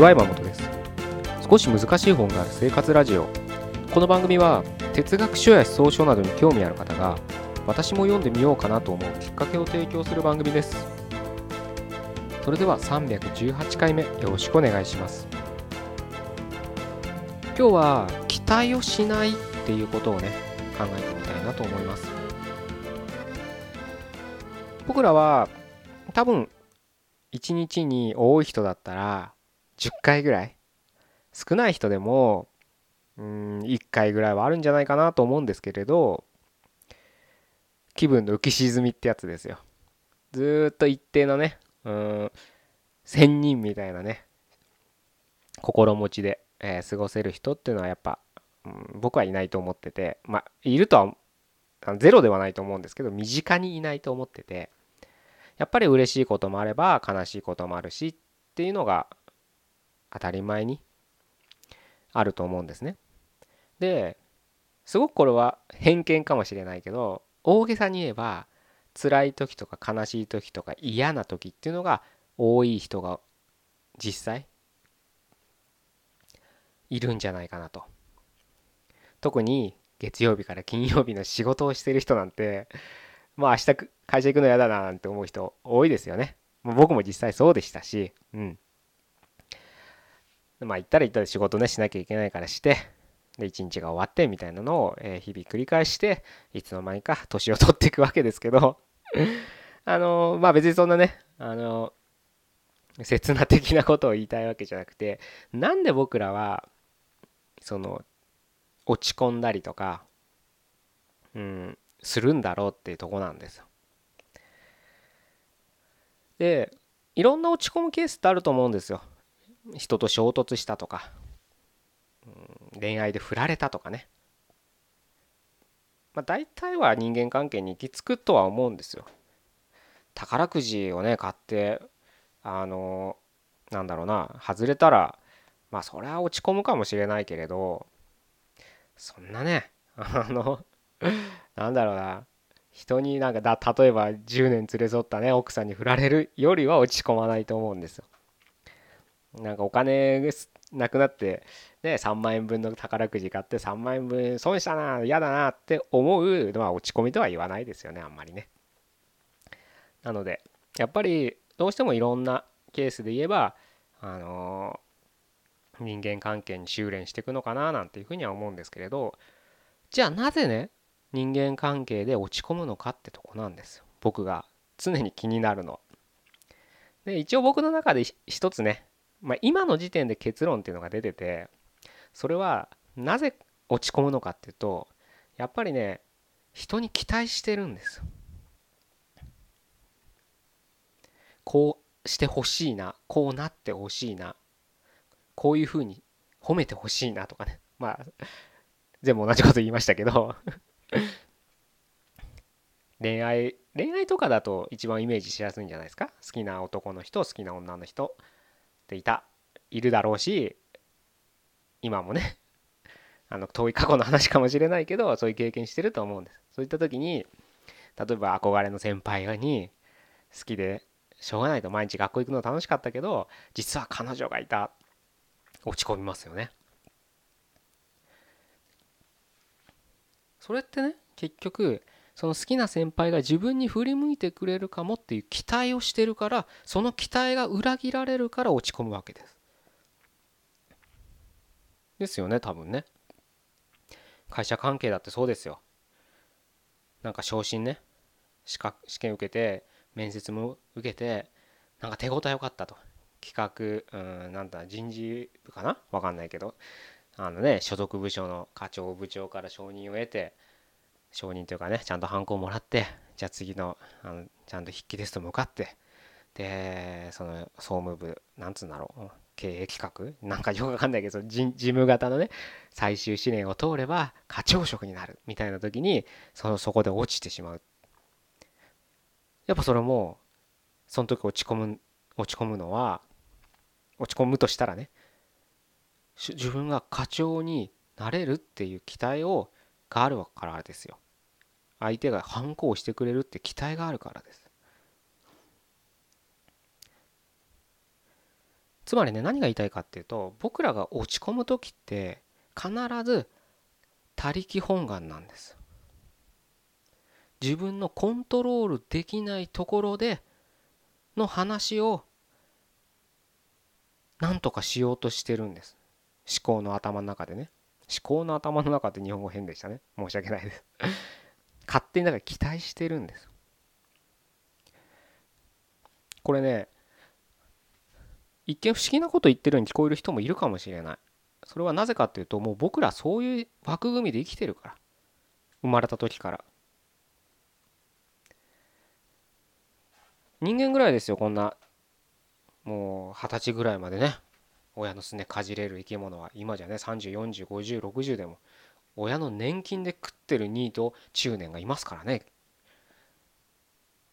ちは山本です。少し難しい本がある生活ラジオ。この番組は哲学書や思想書などに興味ある方が私も読んでみようかなと思うきっかけを提供する番組です。それでは318回目よろしくお願いします。今日は期待をしないっていうことをね考えてみたいなと思います。僕らは多分1日に多い人だったら10回ぐらい？少ない人でもうん1回ぐらいはあるんじゃないかなと思うんですけれど気分の浮き沈みってやつですよ。ずっと一定のねうん仙人みたいなね心持ちで、えー、過ごせる人っていうのはやっぱ、うん、僕はいないと思っててまあいるとはゼロではないと思うんですけど身近にいないと思っててやっぱり嬉しいこともあれば悲しいこともあるしっていうのが当たり前にあると思うんですね。ですごくこれは偏見かもしれないけど大げさに言えば辛い時とか悲しい時とか嫌な時っていうのが多い人が実際いるんじゃないかなと。特に月曜日から金曜日の仕事をしてる人なんてまあ明日会社行くの嫌だななんて思う人多いですよね。僕も実際そうでしたし、うん。まあ行ったら行ったら仕事ねしなきゃいけないからしてで一日が終わってみたいなのを、日々繰り返していつの間にか年を取っていくわけですけど あのまあ別にそんなねあの刹那的なことを言いたいわけじゃなくてなんで僕らはその落ち込んだりとかうんするんだろうっていうとこなんですよ。でいろんな落ち込むケースってあると思うんですよ。人と衝突したとか、うん、恋愛で振られたとかね。まあ、大体は人間関係に行き着くとは思うんですよ。宝くじをね買ってあのなんだろうな外れたらまあそれは落ち込むかもしれないけれどそんなねあのなんだろうな人になんかだ例えば10年連れ添ったね奥さんに振られるよりは落ち込まないと思うんですよ。なんかお金なくなってね3万円分の宝くじ買って3万円分損したな嫌だなって思うのは落ち込みとは言わないですよねあんまりね。なのでやっぱりどうしてもいろんなケースで言えばあのー、人間関係に修練していくのかななんていうふうには思うんですけれどじゃあなぜね人間関係で落ち込むのかってとこなんですよ僕が常に気になるの。で一応僕の中で一つねまあ、今の時点で結論っていうのが出ててそれはなぜ落ち込むのかっていうとやっぱりね人に期待してるんですよ。こうしてほしいなこうなってほしいなこういうふうに褒めてほしいなとかね。まあ全部同じこと言いましたけど。恋愛恋愛とかだと一番イメージしやすいんじゃないですか？好きな男の人好きな女の人。ていたいるだろうし今もね あの遠い過去の話かもしれないけどそういう経験してると思うんです。そういった時に例えば憧れの先輩に好きでしょうがないと毎日学校行くの楽しかったけど実は彼女がいた落ち込みますよね。それってね結局その好きな先輩が自分に振り向いてくれるかもっていう期待をしてるからその期待が裏切られるから落ち込むわけです。ですよね多分ね。会社関係だってそうですよ。なんか昇進ね資格試験受けて面接も受けてなんか手応え良かったと企画うんなんだ人事部かな？分かんないけどあのね所属部署の課長部長から承認を得て承認というかねちゃんとハンコをもらってじゃあ次のあのちゃんと筆記テスト向かってでその総務部なんつうんだろう経営企画？なんかよくわかんないけど事務型のね最終試練を通れば課長職になるみたいな時にそのそこで落ちてしまう。やっぱそれもその時落ち込む落ち込むのは落ち込むとしたらね自分が課長になれるっていう期待をがあるからですよ。相手が反抗してくれるって期待があるからです。つまりね何が言いたいかっていうと僕らが落ち込む時って必ず他力本願なんです。自分のコントロールできないところでの話を何とかしようとしてるんです。思考の頭の中でね。思考の頭の中って日本語変でしたね。申し訳ないです。勝手にだから期待してるんです。これね一見不思議なこと言ってるように聞こえる人もいるかもしれない。それはなぜかっていうともう僕らそういう枠組みで生きてるから。生まれた時から。人間ぐらいですよこんな。もう二十歳ぐらいまでね。親のすねかじれる生き物は今じゃね30405060でも親の年金で食ってるニート中年がいますからね。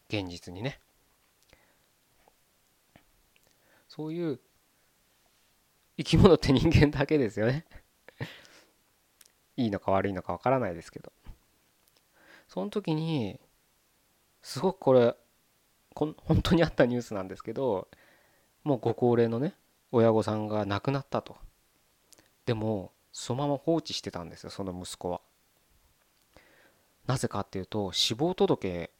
現実にね。そういう生き物って人間だけですよね。いいのか悪いのかわからないですけど。その時にすごくこれこん本当にあったニュースなんですけどもうご高齢のね親御さんが亡くなったと。でもそのまま放置してたんですよその息子は。なぜかっていうと死亡届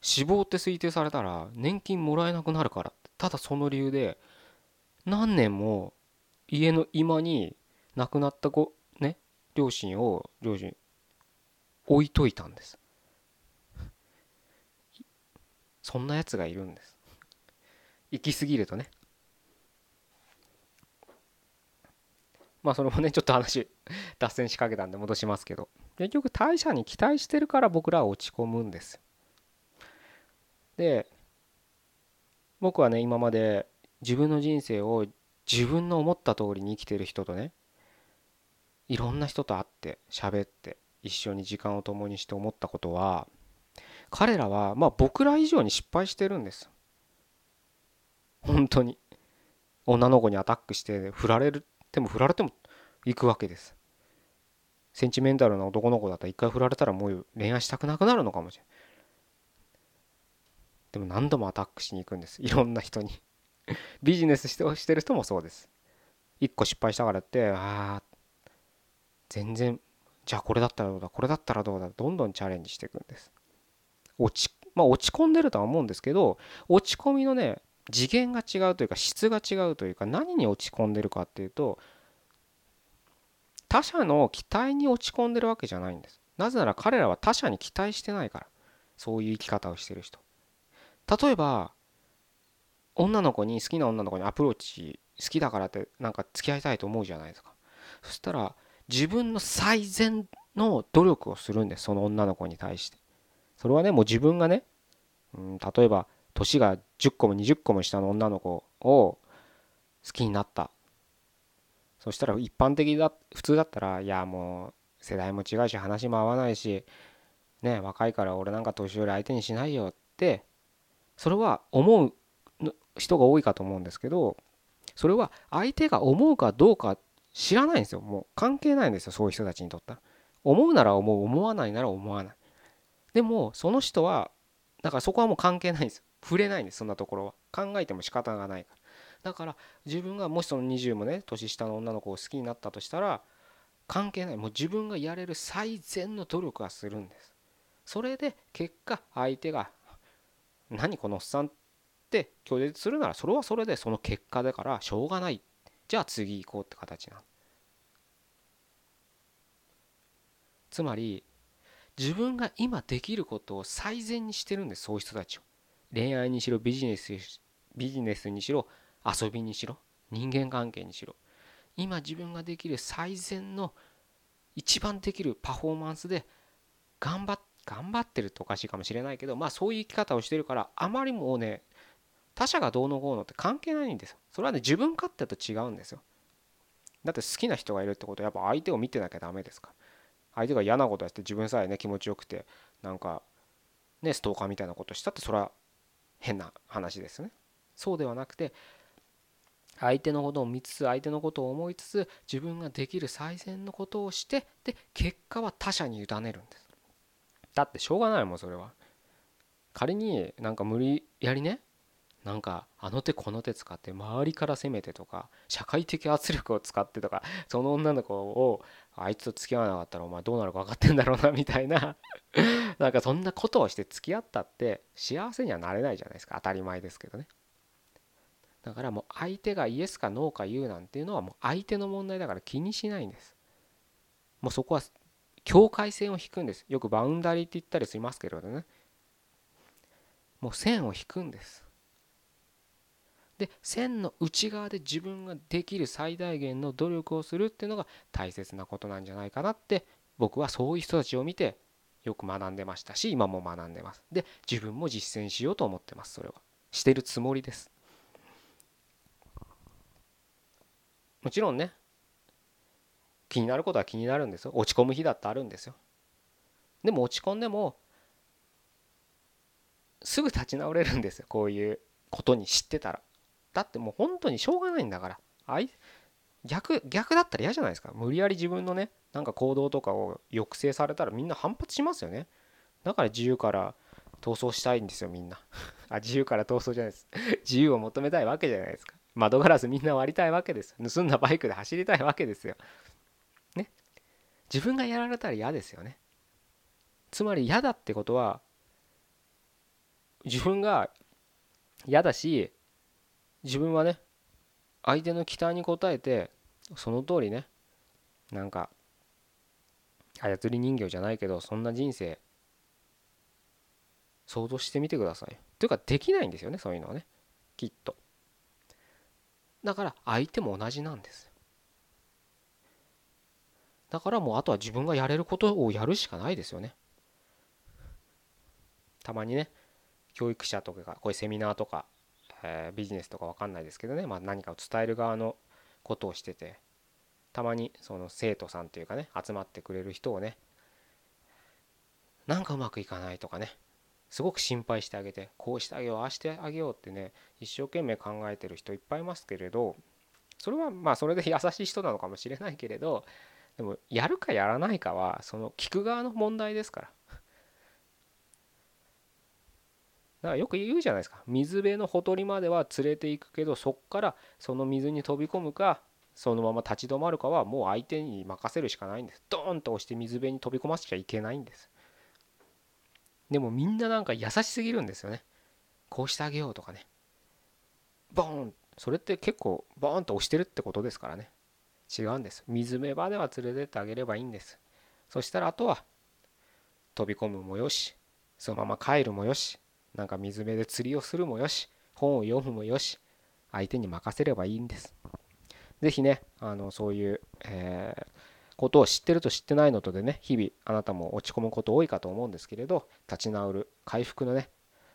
死亡って推定されたら年金もらえなくなるからただその理由で何年も家の居間に亡くなった子ね両親を両親置いといたんです。そんなやつがいるんです。行き過ぎるとね。まあそれもねちょっと話 脱線しかけたんで戻しますけど。結局代謝に期待してるから僕らは落ち込むんですで僕はね今まで自分の人生を自分の思った通りに生きてる人とねいろんな人と会って喋って一緒に時間を共にして思ったことは彼らはまあ僕ら以上に失敗してるんです本当に。女の子にアタックして振られるでも振られても行くわけです。センチメンタルな男の子だったら一回振られたらもう恋愛したくなくなるのかもしれないでも何度もアタックしに行くんです。いろんな人に。ビジネスしてしてる人もそうです。一個失敗したからってああ全然じゃあこれだったらどうだ？これだったらどうだ？どんどんチャレンジしていくんです。落ちまあ落ち込んでるとは思うんですけど落ち込みのね次元が違うというか質が違うというか何に落ち込んでるかっていうと他者の期待に落ち込んでるわけじゃないんです。なぜなら彼らは他者に期待してないからそういう生き方をしてる人。例えば女の子に好きな女の子にアプローチ好きだからってなんか付き合いたいと思うじゃないですか。そしたら自分の最善の努力をするんですその女の子に対して。それはねもう自分がね、うん、例えば年が10個も20個も下の女の子を好きになった。そしたら一般的だ普通だったらいやもう世代も違うし話も合わないしね若いから俺なんか年寄り相手にしないよってそれは思う人が多いかと思うんですけどそれは相手が思うかどうか知らないんですよ。もう関係ないんですよそういう人たちにとったら。思うなら思う思わないなら思わない。でもその人はだからそこはもう関係ないんですよ。触れないんですそんなところは。考えても仕方がないから。だから自分がもしその20もね年下の女の子を好きになったとしたら関係ない。もう自分がやれる最善の努力はするんです。それで結果相手が何このおっさんって拒絶するならそれはそれでその結果だからしょうがない。じゃあ次行こうって形なつまり自分が今できることを最善にしてるんですそういう人たちを。恋愛にしろビジネスビジネスにしろ遊びにしろ人間関係にしろ。今自分ができる最善の一番できるパフォーマンスで頑張っ頑張ってるっておかしいかもしれないけどまあそういう生き方をしてるからあまりもうね他者がどうのこうのって関係ないんですよ。それはね自分勝手と違うんですよ。だって好きな人がいるってことはやっぱ相手を見てなきゃダメですか相手が嫌なことやって自分さえね気持ちよくてなんかねストーカーみたいなことしたってそれは変な話ですね。そうではなくて相手のことを見つつ相手のことを思いつつ自分ができる最善のことをしてで結果は他者に委ねるんです。だってしょうがないもんそれは。仮になんか無理やりねなんかあの手この手使って周りから攻めてとか社会的圧力を使ってとかその女の子をあいつと付き合わなかったらお前どうなるか分かってんだろうなみたいな。なんかそんなことをして付き合ったって幸せにはなれないじゃないですか。当たり前ですけどね。だからもう相手がイエスかノーか言うなんていうのはもう相手の問題だから気にしないんです。もうそこは境界線を引くんです。よくバウンダリーって言ったりしますけどね。もう線を引くんです。で線の内側で自分ができる最大限の努力をするっていうのが大切なことなんじゃないかなって僕はそういう人たちを見てよく学んでましたし今も学んでます。で自分も実践しようと思ってますそれは。してるつもりです。もちろんね気になることは気になるんですよ。落ち込む日だってあるんですよ。でも落ち込んでもすぐ立ち直れるんですよ。こういうことに知ってたら。だってもう本当にしょうがないんだから。あい逆逆だったら嫌じゃないですか。無理やり自分のねなんか行動とかを抑制されたらみんな反発しますよね。だから自由から逃走したいんですよみんな。あ自由から逃走じゃないです。自由を求めたいわけじゃないですか。窓ガラスみんな割りたいわけです。盗んだバイクで走りたいわけですよ。ね。自分がやられたら嫌ですよね。つまり嫌だってことは自分が嫌だし自分はね相手の期待に応えてその通りねなんか操り人形じゃないけどそんな人生想像してみてください。というかできないんですよねそういうのはね。きっと。だから相手も同じなんですだからもうあとは自分がやれることをやるしかないですよね。たまにね教育者とかこういうセミナーとかえー、ビジネスとか分かんないですけどね、まあ、何かを伝える側のことをしててたまにその生徒さんというかね集まってくれる人をねなんかうまくいかないとかねすごく心配してあげてこうしてあげようああしてあげようってね一生懸命考えてる人いっぱいいますけれどそれはまあそれで優しい人なのかもしれないけれどでもやるかやらないかはその聞く側の問題ですから。だからよく言うじゃないですか。水辺のほとりまでは連れていくけどそっからその水に飛び込むかそのまま立ち止まるかはもう相手に任せるしかないんです。ドーンと押して水辺に飛び込ませちゃいけないんです。でもみんななんか優しすぎるんですよね。こうしてあげようとかね。ボーン。それって結構ボーンと押してるってことですからね。違うんです。水辺場では連れてってあげればいいんです。そしたらあとは飛び込むもよしそのまま帰るもよしなんか水辺で釣りをするもよし本を読むもよし相手に任せればいいんです。是非ねあのそういう、えー、ことを知ってると知ってないのとでね日々あなたも落ち込むこと多いかと思うんですけれど立ち直る回復のね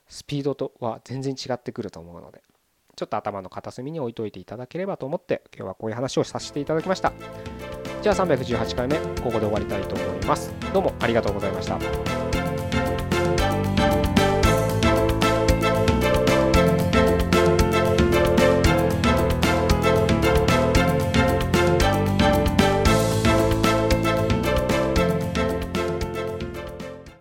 スピードとは全然違ってくると思うのでちょっと頭の片隅に置いといていただければと思って今日はこういう話をさせていただきました。じゃあ318回目ここで終わりたいと思います。どうもありがとうございました。